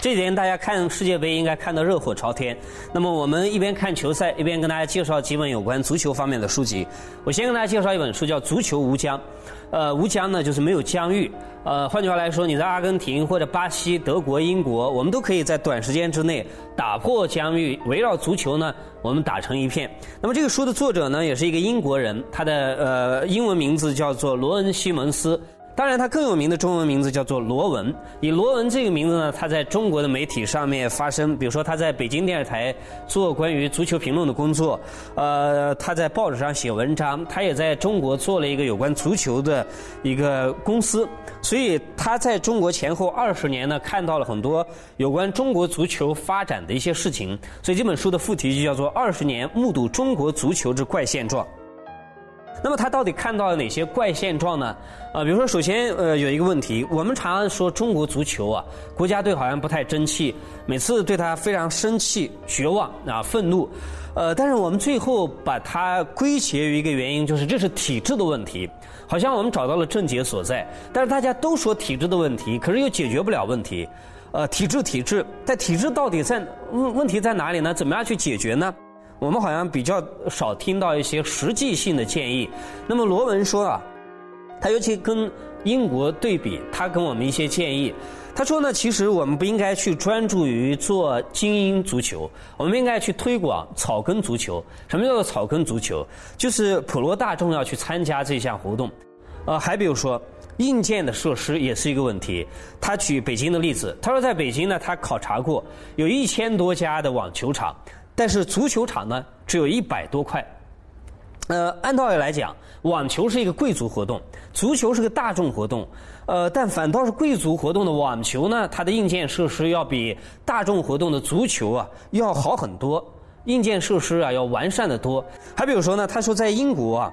这几天大家看世界杯应该看得热火朝天。那么我们一边看球赛，一边跟大家介绍几本有关足球方面的书籍。我先跟大家介绍一本书，叫《足球无疆》。呃，无疆呢就是没有疆域。呃，换句话来说，你在阿根廷或者巴西、德国、英国，我们都可以在短时间之内打破疆域，围绕足球呢，我们打成一片。那么这个书的作者呢，也是一个英国人，他的呃英文名字叫做罗恩·西蒙斯。当然，他更有名的中文名字叫做罗文。以罗文这个名字呢，他在中国的媒体上面发声，比如说他在北京电视台做关于足球评论的工作，呃，他在报纸上写文章，他也在中国做了一个有关足球的一个公司。所以他在中国前后二十年呢，看到了很多有关中国足球发展的一些事情。所以这本书的副题就叫做《二十年目睹中国足球之怪现状》。那么他到底看到了哪些怪现状呢？啊，比如说，首先，呃，有一个问题，我们常常说中国足球啊，国家队好像不太争气，每次对他非常生气、绝望啊、愤怒，呃，但是我们最后把它归结于一个原因，就是这是体制的问题，好像我们找到了症结所在。但是大家都说体制的问题，可是又解决不了问题，呃，体制体制，但体制到底在问问题在哪里呢？怎么样去解决呢？我们好像比较少听到一些实际性的建议。那么罗文说啊，他尤其跟英国对比，他跟我们一些建议。他说呢，其实我们不应该去专注于做精英足球，我们应该去推广草根足球。什么叫做草根足球？就是普罗大众要去参加这项活动。呃，还比如说硬件的设施也是一个问题。他举北京的例子，他说在北京呢，他考察过有一千多家的网球场。但是足球场呢，只有一百多块。呃，按道理来讲，网球是一个贵族活动，足球是个大众活动。呃，但反倒是贵族活动的网球呢，它的硬件设施要比大众活动的足球啊要好很多，硬件设施啊要完善的多。还比如说呢，他说在英国啊，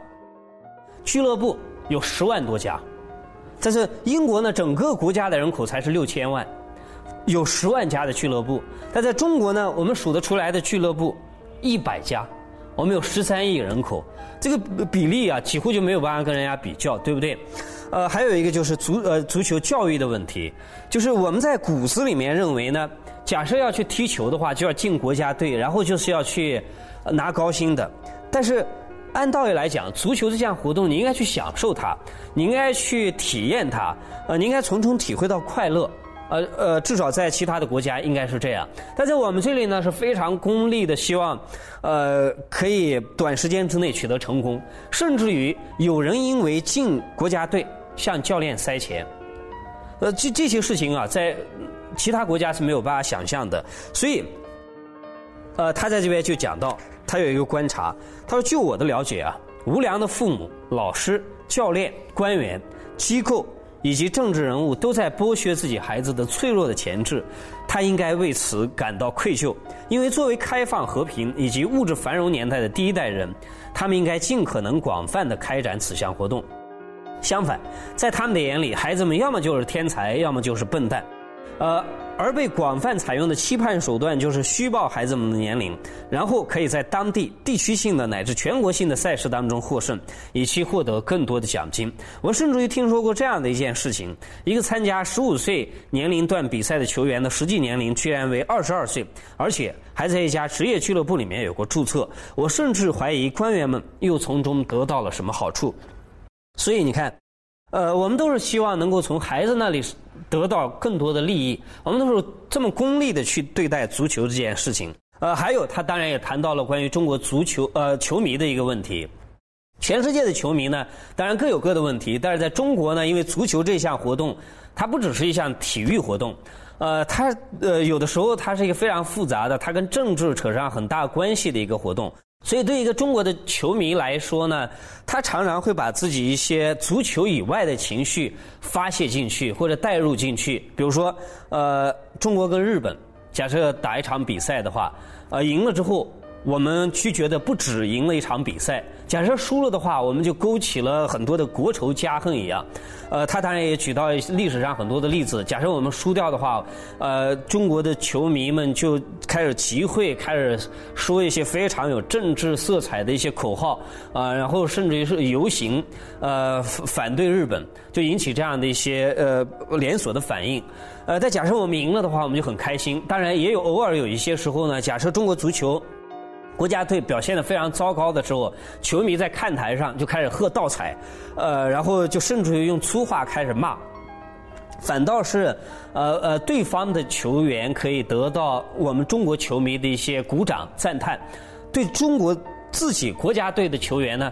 俱乐部有十万多家，但是英国呢，整个国家的人口才是六千万。有十万家的俱乐部，但在中国呢，我们数得出来的俱乐部一百家，我们有十三亿人口，这个比例啊，几乎就没有办法跟人家比较，对不对？呃，还有一个就是足呃足球教育的问题，就是我们在骨子里面认为呢，假设要去踢球的话，就要进国家队，然后就是要去拿高薪的。但是按道理来讲，足球这项活动你应该去享受它，你应该去体验它，呃，你应该从中体会到快乐。呃呃，至少在其他的国家应该是这样，但在我们这里呢是非常功利的，希望呃可以短时间之内取得成功，甚至于有人因为进国家队向教练塞钱，呃这这些事情啊，在其他国家是没有办法想象的，所以呃他在这边就讲到，他有一个观察，他说就我的了解啊，无良的父母、老师、教练、官员、机构。以及政治人物都在剥削自己孩子的脆弱的潜质，他应该为此感到愧疚。因为作为开放、和平以及物质繁荣年代的第一代人，他们应该尽可能广泛的开展此项活动。相反，在他们的眼里，孩子们要么就是天才，要么就是笨蛋。呃，而被广泛采用的期盼手段就是虚报孩子们的年龄，然后可以在当地地区性的乃至全国性的赛事当中获胜，以期获得更多的奖金。我甚至于听说过这样的一件事情：一个参加十五岁年龄段比赛的球员的实际年龄居然为二十二岁，而且还在一家职业俱乐部里面有过注册。我甚至怀疑官员们又从中得到了什么好处。所以你看。呃，我们都是希望能够从孩子那里得到更多的利益。我们都是这么功利的去对待足球这件事情。呃，还有他当然也谈到了关于中国足球呃球迷的一个问题。全世界的球迷呢，当然各有各的问题，但是在中国呢，因为足球这项活动，它不只是一项体育活动，呃，它呃有的时候它是一个非常复杂的，它跟政治扯上很大关系的一个活动。所以，对一个中国的球迷来说呢，他常常会把自己一些足球以外的情绪发泄进去，或者带入进去。比如说，呃，中国跟日本，假设打一场比赛的话，呃，赢了之后，我们去觉得不止赢了一场比赛，假设输了的话，我们就勾起了很多的国仇家恨一样。呃，他当然也举到历史上很多的例子。假设我们输掉的话，呃，中国的球迷们就开始集会，开始说一些非常有政治色彩的一些口号，啊，然后甚至于是游行，呃，反对日本，就引起这样的一些呃连锁的反应。呃，但假设我们赢了的话，我们就很开心。当然，也有偶尔有一些时候呢，假设中国足球。国家队表现的非常糟糕的时候，球迷在看台上就开始喝倒彩，呃，然后就甚至于用粗话开始骂。反倒是，呃呃，对方的球员可以得到我们中国球迷的一些鼓掌赞叹，对中国自己国家队的球员呢。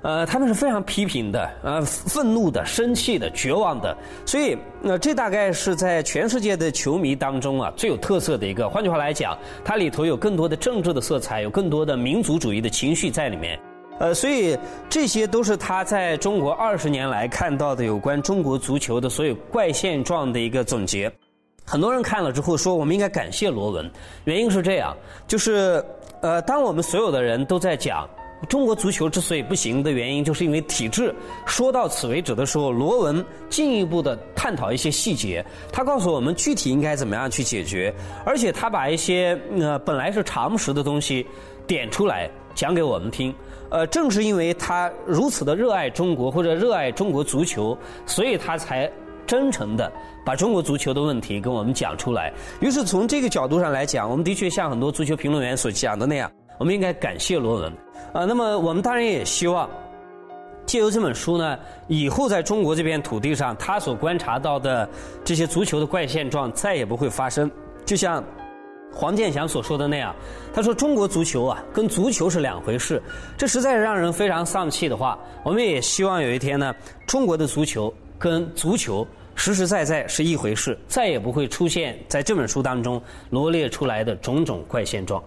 呃，他们是非常批评的，呃，愤怒的、生气的、绝望的，所以，那这大概是在全世界的球迷当中啊最有特色的一个。换句话来讲，它里头有更多的政治的色彩，有更多的民族主义的情绪在里面。呃，所以这些都是他在中国二十年来看到的有关中国足球的所有怪现状的一个总结。很多人看了之后说，我们应该感谢罗文，原因是这样，就是呃，当我们所有的人都在讲。中国足球之所以不行的原因，就是因为体制。说到此为止的时候，罗文进一步的探讨一些细节，他告诉我们具体应该怎么样去解决，而且他把一些呃本来是常识的东西点出来讲给我们听。呃，正是因为他如此的热爱中国或者热爱中国足球，所以他才真诚的把中国足球的问题跟我们讲出来。于是从这个角度上来讲，我们的确像很多足球评论员所讲的那样。我们应该感谢罗文，啊，那么我们当然也希望借由这本书呢，以后在中国这片土地上，他所观察到的这些足球的怪现状再也不会发生。就像黄健翔所说的那样，他说中国足球啊，跟足球是两回事，这实在是让人非常丧气的话。我们也希望有一天呢，中国的足球跟足球实实在在是一回事，再也不会出现在这本书当中罗列出来的种种怪现状。